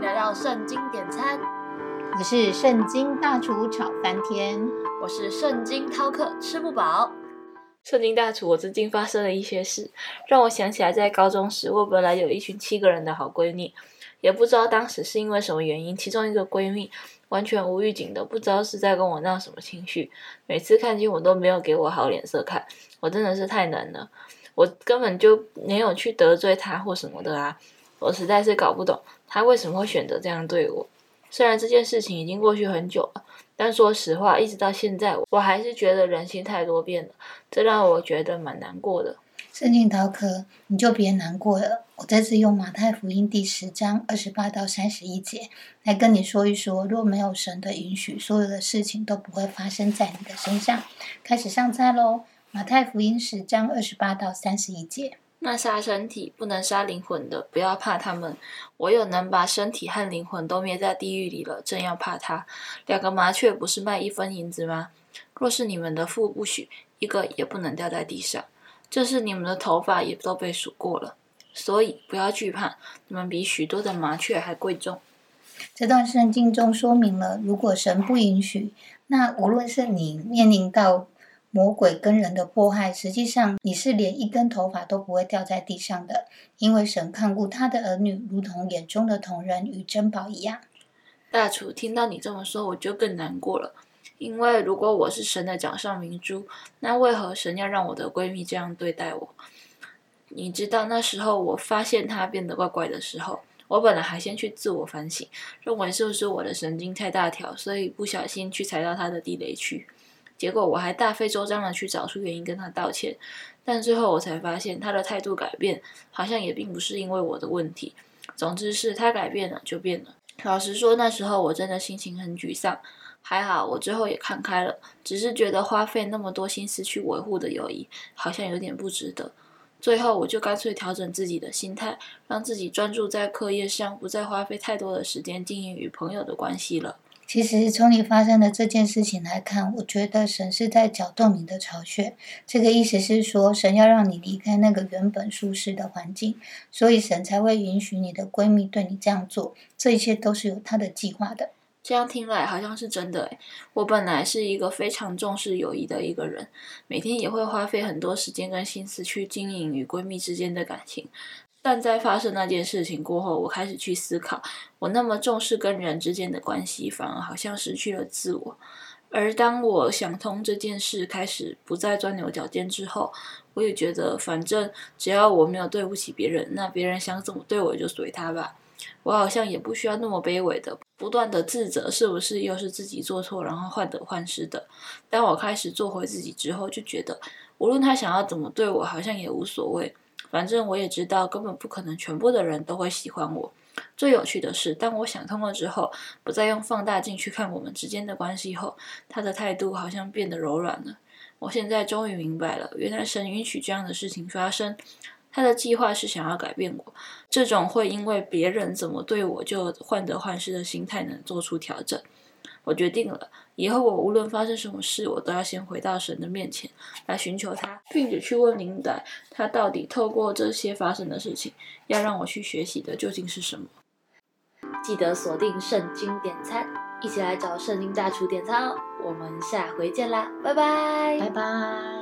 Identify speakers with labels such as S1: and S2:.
S1: 迎来到圣经点餐，
S2: 我是圣经大厨炒翻天，
S1: 我是圣经饕客吃不饱。
S3: 圣经大厨，我最近发生了一些事，让我想起来在高中时，我本来有一群七个人的好闺蜜，也不知道当时是因为什么原因，其中一个闺蜜完全无预警的，不知道是在跟我闹什么情绪，每次看见我都没有给我好脸色看，我真的是太难了，我根本就没有去得罪她或什么的啊，我实在是搞不懂他为什么会选择这样对我。虽然这件事情已经过去很久了，但说实话，一直到现在，我还是觉得人心太多变了，这让我觉得蛮难过的。
S2: 圣经逃课，你就别难过了。我这次用马太福音第十章二十八到三十一节来跟你说一说，若没有神的允许，所有的事情都不会发生在你的身上。开始上菜喽！马太福音十章二十八到三十一节。
S3: 那杀身体不能杀灵魂的，不要怕他们。我有能把身体和灵魂都灭在地狱里了，正要怕他。两个麻雀不是卖一分银子吗？若是你们的父不许，一个也不能掉在地上。这是你们的头发也都被数过了，所以不要惧怕，你们比许多的麻雀还贵重。
S2: 这段圣经中说明了，如果神不允许，那无论是你面临到。魔鬼跟人的迫害，实际上你是连一根头发都不会掉在地上的，因为神看顾他的儿女，如同眼中的同人与珍宝一样。
S3: 大厨听到你这么说，我就更难过了，因为如果我是神的掌上明珠，那为何神要让我的闺蜜这样对待我？你知道那时候我发现她变得怪怪的时候，我本来还先去自我反省，认为是不是我的神经太大条，所以不小心去踩到她的地雷区。结果我还大费周章的去找出原因跟他道歉，但最后我才发现他的态度改变，好像也并不是因为我的问题。总之是他改变了就变了。老实说，那时候我真的心情很沮丧。还好我最后也看开了，只是觉得花费那么多心思去维护的友谊，好像有点不值得。最后我就干脆调整自己的心态，让自己专注在课业上，不再花费太多的时间经营与朋友的关系了。
S2: 其实从你发生的这件事情来看，我觉得神是在搅动你的巢穴。这个意思是说，神要让你离开那个原本舒适的环境，所以神才会允许你的闺蜜对你这样做。这一切都是有他的计划的。
S3: 这样听来好像是真的诶我本来是一个非常重视友谊的一个人，每天也会花费很多时间跟心思去经营与闺蜜之间的感情。但在发生那件事情过后，我开始去思考，我那么重视跟人之间的关系，反而好像失去了自我。而当我想通这件事，开始不再钻牛角尖之后，我也觉得，反正只要我没有对不起别人，那别人想怎么对我就随他吧。我好像也不需要那么卑微的，不断的自责是不是又是自己做错，然后患得患失的。当我开始做回自己之后，就觉得无论他想要怎么对我，好像也无所谓。反正我也知道，根本不可能全部的人都会喜欢我。最有趣的是，当我想通了之后，不再用放大镜去看我们之间的关系后，他的态度好像变得柔软了。我现在终于明白了，原来神允许这样的事情发生，他的计划是想要改变我。这种会因为别人怎么对我就患得患失的心态，能做出调整。我决定了，以后我无论发生什么事，我都要先回到神的面前来寻求他，并且去问灵仔，他到底透过这些发生的事情，要让我去学习的究竟是什么。
S1: 记得锁定圣经点餐，一起来找圣经大厨点餐哦！我们下回见啦，拜拜，
S2: 拜拜。